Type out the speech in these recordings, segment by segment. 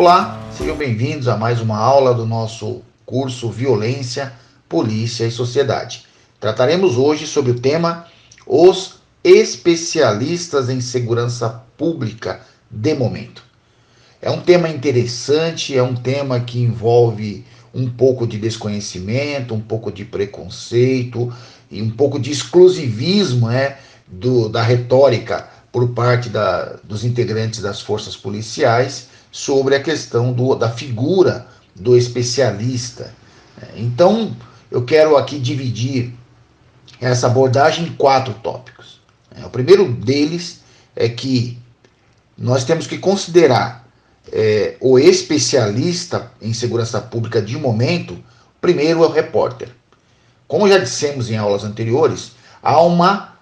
Olá, sejam bem-vindos a mais uma aula do nosso curso Violência, Polícia e Sociedade. Trataremos hoje sobre o tema Os especialistas em segurança pública de momento. É um tema interessante, é um tema que envolve um pouco de desconhecimento, um pouco de preconceito e um pouco de exclusivismo né, do, da retórica por parte da, dos integrantes das forças policiais sobre a questão do, da figura do especialista. Então, eu quero aqui dividir essa abordagem em quatro tópicos. O primeiro deles é que nós temos que considerar é, o especialista em segurança pública de momento, primeiro é o repórter. Como já dissemos em aulas anteriores, há uma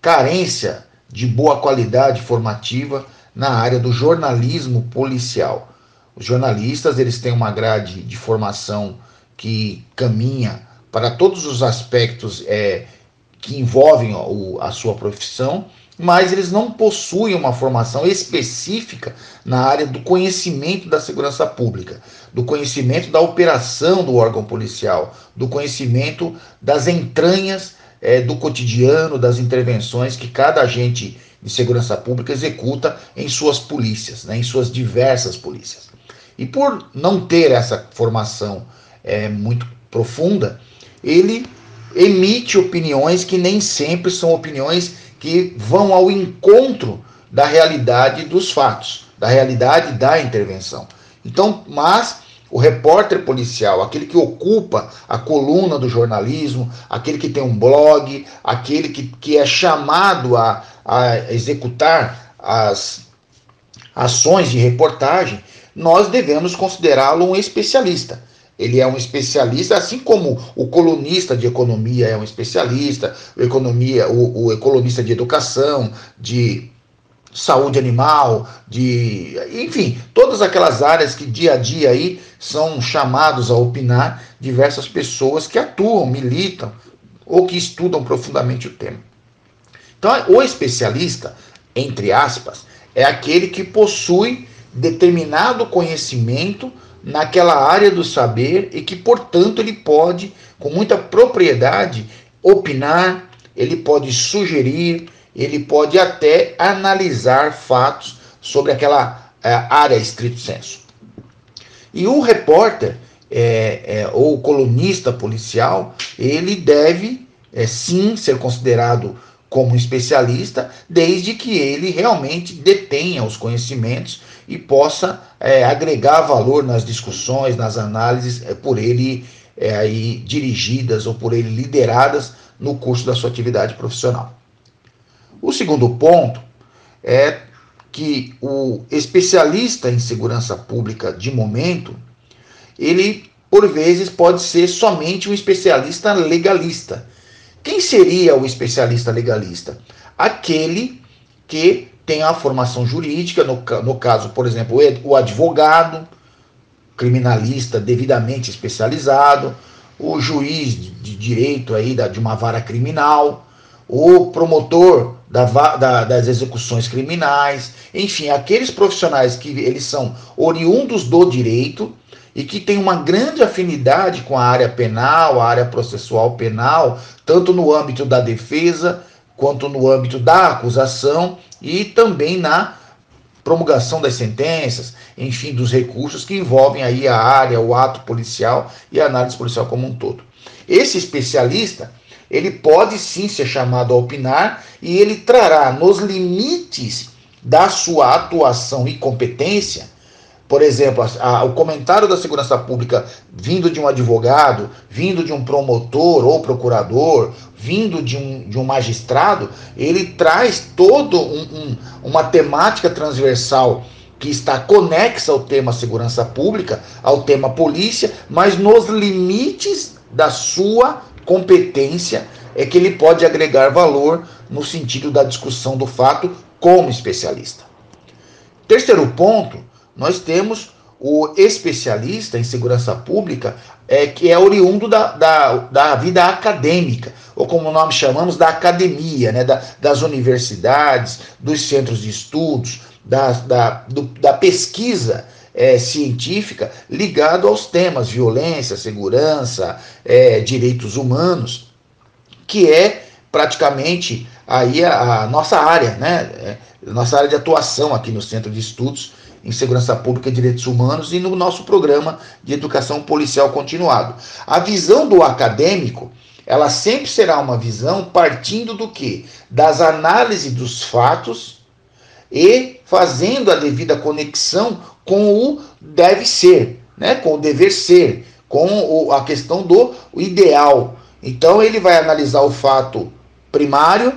carência de boa qualidade formativa na área do jornalismo policial. Os jornalistas eles têm uma grade de formação que caminha para todos os aspectos é, que envolvem ó, a sua profissão mas eles não possuem uma formação específica na área do conhecimento da segurança pública, do conhecimento da operação do órgão policial, do conhecimento das entranhas é, do cotidiano, das intervenções que cada agente de segurança pública executa em suas polícias, né, em suas diversas polícias. E por não ter essa formação é, muito profunda, ele emite opiniões que nem sempre são opiniões que vão ao encontro da realidade dos fatos, da realidade da intervenção. Então, mas o repórter policial, aquele que ocupa a coluna do jornalismo, aquele que tem um blog, aquele que, que é chamado a, a executar as ações de reportagem, nós devemos considerá-lo um especialista. Ele é um especialista, assim como o colunista de economia é um especialista, o, economia, o, o economista de educação, de saúde animal, de enfim, todas aquelas áreas que dia a dia aí são chamados a opinar diversas pessoas que atuam, militam ou que estudam profundamente o tema. Então, o especialista, entre aspas, é aquele que possui determinado conhecimento naquela área do saber e que, portanto, ele pode, com muita propriedade, opinar, ele pode sugerir, ele pode até analisar fatos sobre aquela é, área estrito senso. E o repórter é, é, ou colunista policial, ele deve é, sim ser considerado como especialista, desde que ele realmente detenha os conhecimentos e possa é, agregar valor nas discussões, nas análises é, por ele aí dirigidas ou por ele lideradas no curso da sua atividade profissional. O segundo ponto é que o especialista em segurança pública de momento, ele por vezes pode ser somente um especialista legalista. Quem seria o especialista legalista? Aquele que tem a formação jurídica, no, no caso, por exemplo, o advogado, criminalista devidamente especializado, o juiz de direito aí da, de uma vara criminal, o promotor da, da, das execuções criminais, enfim, aqueles profissionais que eles são oriundos do direito e que têm uma grande afinidade com a área penal, a área processual penal, tanto no âmbito da defesa quanto no âmbito da acusação e também na promulgação das sentenças, enfim, dos recursos que envolvem aí a área, o ato policial e a análise policial como um todo. Esse especialista, ele pode sim ser chamado a opinar e ele trará nos limites da sua atuação e competência. Por exemplo, a, a, o comentário da segurança pública vindo de um advogado, vindo de um promotor ou procurador, vindo de um, de um magistrado, ele traz todo um, um, uma temática transversal que está conexa ao tema segurança pública, ao tema polícia, mas nos limites da sua competência é que ele pode agregar valor no sentido da discussão do fato como especialista. Terceiro ponto nós temos o especialista em segurança pública, é, que é oriundo da, da, da vida acadêmica, ou como nós chamamos, da academia, né, da, das universidades, dos centros de estudos, da, da, do, da pesquisa é, científica ligado aos temas violência, segurança, é, direitos humanos, que é praticamente aí a, a nossa área, né? É, nossa área de atuação aqui no Centro de Estudos em Segurança Pública e Direitos Humanos e no nosso programa de Educação Policial Continuado. A visão do acadêmico, ela sempre será uma visão partindo do que? Das análises dos fatos e fazendo a devida conexão com o deve ser, né? com o dever ser, com o, a questão do ideal. Então ele vai analisar o fato primário,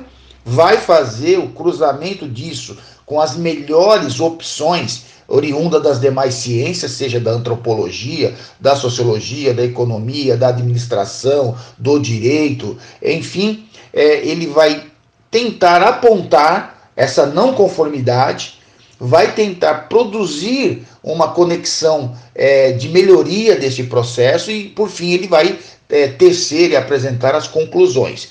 vai fazer o cruzamento disso com as melhores opções oriunda das demais ciências, seja da antropologia, da sociologia, da economia, da administração, do direito, enfim, é, ele vai tentar apontar essa não conformidade, vai tentar produzir uma conexão é, de melhoria desse processo e, por fim, ele vai é, tecer e apresentar as conclusões.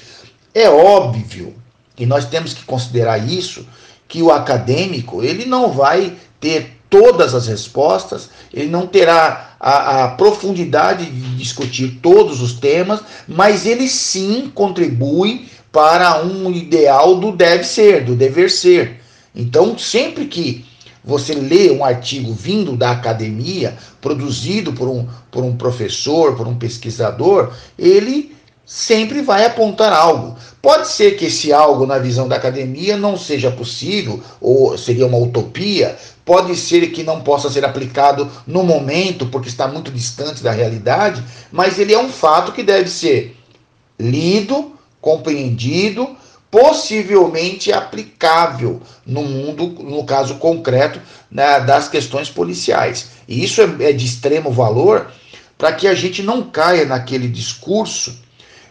É óbvio e nós temos que considerar isso que o acadêmico ele não vai ter todas as respostas, ele não terá a, a, profundidade de discutir todos os temas, mas ele sim contribui para um ideal do deve ser, do dever ser. Então, sempre que você lê um artigo vindo da academia, produzido por um, por um professor, por um pesquisador, ele sempre vai apontar algo. Pode ser que esse algo, na visão da academia, não seja possível, ou seria uma utopia, pode ser que não possa ser aplicado no momento, porque está muito distante da realidade, mas ele é um fato que deve ser lido, compreendido, possivelmente aplicável no mundo, no caso concreto, né, das questões policiais. E isso é, é de extremo valor para que a gente não caia naquele discurso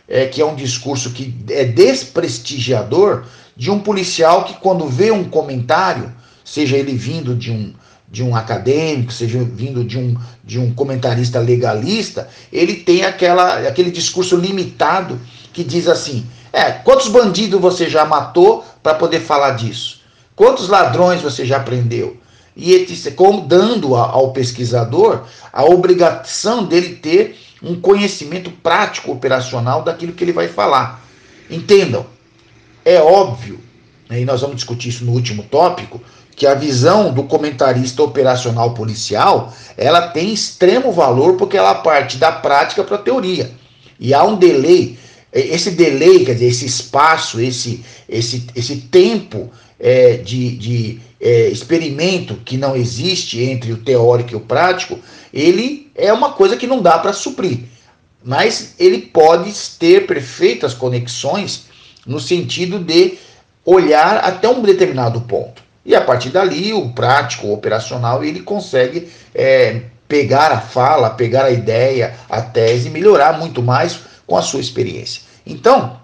é, que é um discurso que é desprestigiador de um policial que, quando vê um comentário, seja ele vindo de um, de um acadêmico, seja vindo de um, de um comentarista legalista, ele tem aquela, aquele discurso limitado que diz assim: é, quantos bandidos você já matou para poder falar disso? Quantos ladrões você já prendeu? E ele, como dando ao pesquisador a obrigação dele ter um conhecimento prático operacional daquilo que ele vai falar. Entendam, é óbvio, né, e nós vamos discutir isso no último tópico, que a visão do comentarista operacional policial, ela tem extremo valor porque ela parte da prática para a teoria. E há um delay, esse delay, quer dizer, esse espaço, esse, esse, esse tempo é, de, de é, experimento que não existe entre o teórico e o prático, ele é uma coisa que não dá para suprir. Mas ele pode ter perfeitas conexões no sentido de olhar até um determinado ponto. E a partir dali, o prático, o operacional, ele consegue é, pegar a fala, pegar a ideia, a tese, melhorar muito mais com a sua experiência. Então,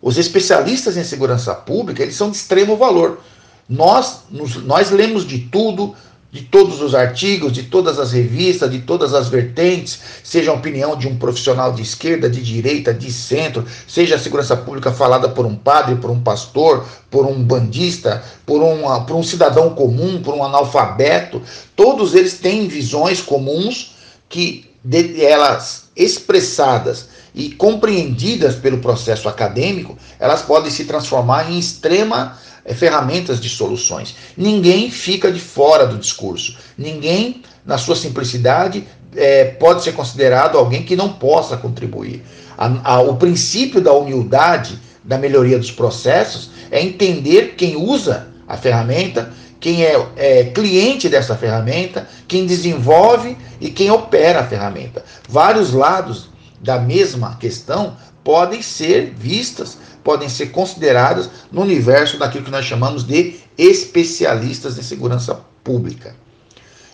os especialistas em segurança pública, eles são de extremo valor. Nós, nos, nós lemos de tudo, de todos os artigos, de todas as revistas, de todas as vertentes, seja a opinião de um profissional de esquerda, de direita, de centro, seja a segurança pública falada por um padre, por um pastor, por um bandista, por, um por um cidadão comum, por um analfabeto, todos eles têm visões comuns que de, elas expressadas e compreendidas pelo processo acadêmico, elas podem se transformar em extrema é, ferramentas de soluções. Ninguém fica de fora do discurso. Ninguém, na sua simplicidade, é, pode ser considerado alguém que não possa contribuir. A, a, o princípio da humildade, da melhoria dos processos, é entender quem usa a ferramenta, quem é, é, cliente dessa ferramenta, quem desenvolve e quem opera a ferramenta. Vários lados da mesma questão podem ser vistas podem ser consideradas no universo daquilo que nós chamamos de especialistas em segurança pública.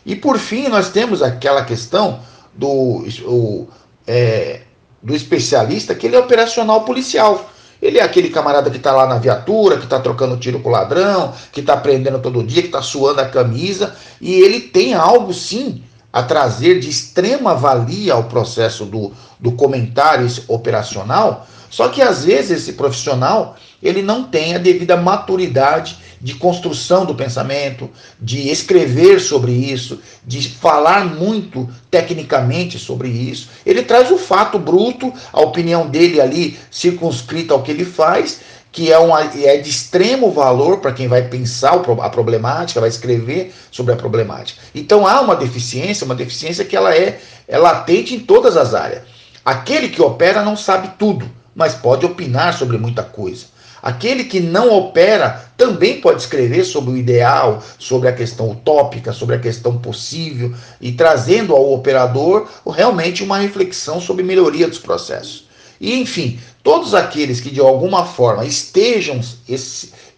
E por fim, nós temos aquela questão do, o, é, do especialista, que ele é operacional policial. Ele é aquele camarada que está lá na viatura, que está trocando tiro com o ladrão, que está prendendo todo dia, que está suando a camisa, e ele tem algo sim a trazer de extrema valia ao processo do, do comentário operacional, Só que às vezes esse profissional ele não tem a devida maturidade de construção do pensamento, de escrever sobre isso, de falar muito tecnicamente sobre isso. Ele traz o fato bruto, a opinião dele ali circunscrita ao que ele faz, que é, uma, é de extremo valor para quem vai pensar a problemática, vai escrever sobre a problemática. Então há uma deficiência, uma deficiência que ela é, é latente em todas as áreas. Aquele que opera não sabe tudo, mas pode opinar sobre muita coisa. Aquele que não opera também pode escrever sobre o ideal, sobre a questão utópica, sobre a questão possível e trazendo ao operador realmente uma reflexão sobre melhoria dos processos. E enfim, todos aqueles que de alguma forma estejam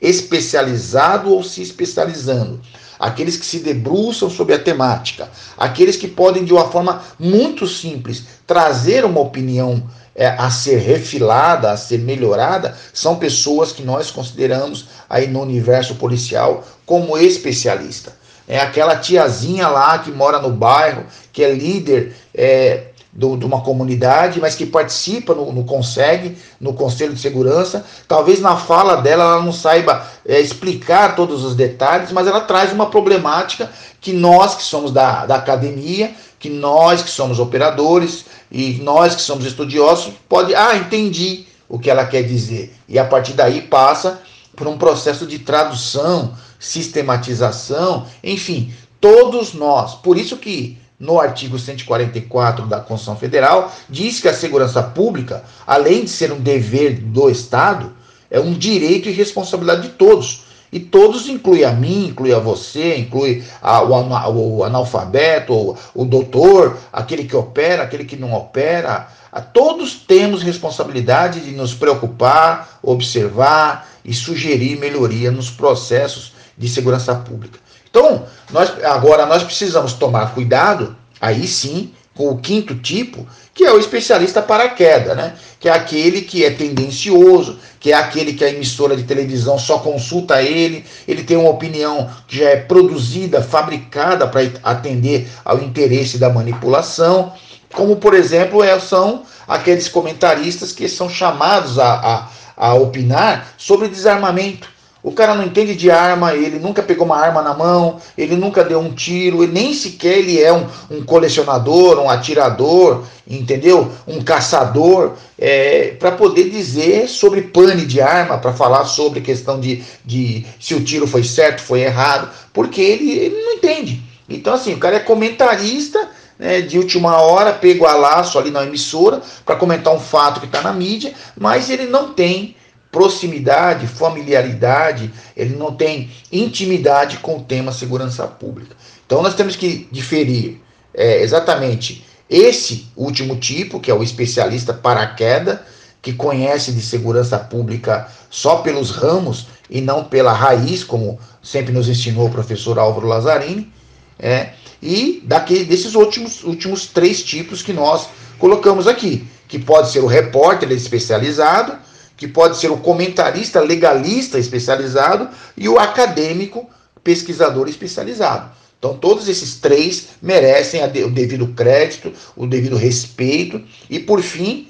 especializados ou se especializando, aqueles que se debruçam sobre a temática, aqueles que podem de uma forma muito simples trazer uma opinião é, a ser refilada, a ser melhorada, são pessoas que nós consideramos aí no universo policial como especialista. É aquela tiazinha lá que mora no bairro, que é líder é, do, de uma comunidade, mas que participa no, no CONSEG, no Conselho de Segurança. Talvez na fala dela ela não saiba é, explicar todos os detalhes, mas ela traz uma problemática que nós que somos da, da academia, que nós que somos operadores e nós que somos estudiosos, pode, ah, entendi o que ela quer dizer. E a partir daí passa por um processo de tradução, sistematização, enfim, todos nós. Por isso que no artigo 144 da Constituição Federal, diz que a segurança pública, além de ser um dever do Estado, é um direito e responsabilidade de todos. E todos inclui a mim, inclui a você, inclui a, o, o, analfabeto, o, o doutor, aquele que opera, aquele que não opera. A, todos temos responsabilidade de nos preocupar, observar e sugerir melhoria nos processos de segurança pública. Então, nós, agora nós precisamos tomar cuidado, aí sim, com o quinto tipo, que é o especialista para queda, né? Que é aquele que é tendencioso, que é aquele que a emissora de televisão só consulta ele, ele tem uma opinião que já é produzida, fabricada para atender ao interesse da manipulação, como por exemplo é, são aqueles comentaristas que são chamados a, a, a opinar sobre desarmamento o cara não entende de arma, ele nunca pegou uma arma na mão, ele nunca deu um tiro, ele nem sequer ele é um, um colecionador, um atirador, entendeu? Um caçador, é, para poder dizer sobre pane de arma, para falar sobre questão de, de se o tiro foi certo, foi errado, porque ele, ele não entende. Então, assim, o cara é comentarista né, de última hora, pego a laço ali na emissora para comentar um fato que está na mídia, mas ele não tem proximidade, familiaridade, ele não tem intimidade com o tema segurança pública. Então nós temos que diferir é, exatamente esse último tipo, que é o especialista para a queda, que conhece de segurança pública só pelos ramos e não pela raiz, como sempre nos ensinou o professor Álvaro Lazzarini, é, e daquele, desses últimos, últimos três tipos que nós colocamos aqui, que pode ser o repórter especializado, que pode ser o comentarista legalista especializado e o acadêmico pesquisador especializado. Então, todos esses três merecem o devido crédito, o devido respeito e, por fim,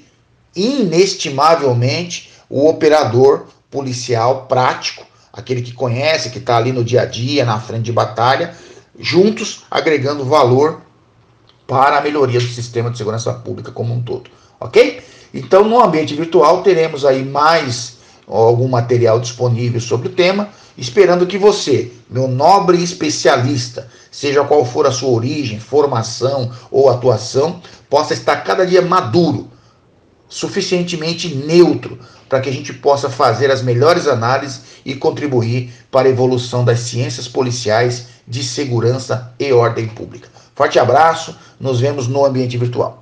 inestimavelmente, o operador policial prático, aquele que conhece, que está ali no dia a dia, na frente de batalha, juntos agregando valor para a melhoria do sistema de segurança pública como um todo. Ok? Então, no ambiente virtual, teremos aí mais algum material disponível sobre o tema, esperando que você, meu nobre especialista, seja qual for a sua origem, formação ou atuação, possa estar cada dia maduro, suficientemente neutro, para que a gente possa fazer as melhores análises e contribuir para a evolução das ciências policiais de segurança e ordem pública. Forte abraço, nos vemos no ambiente virtual.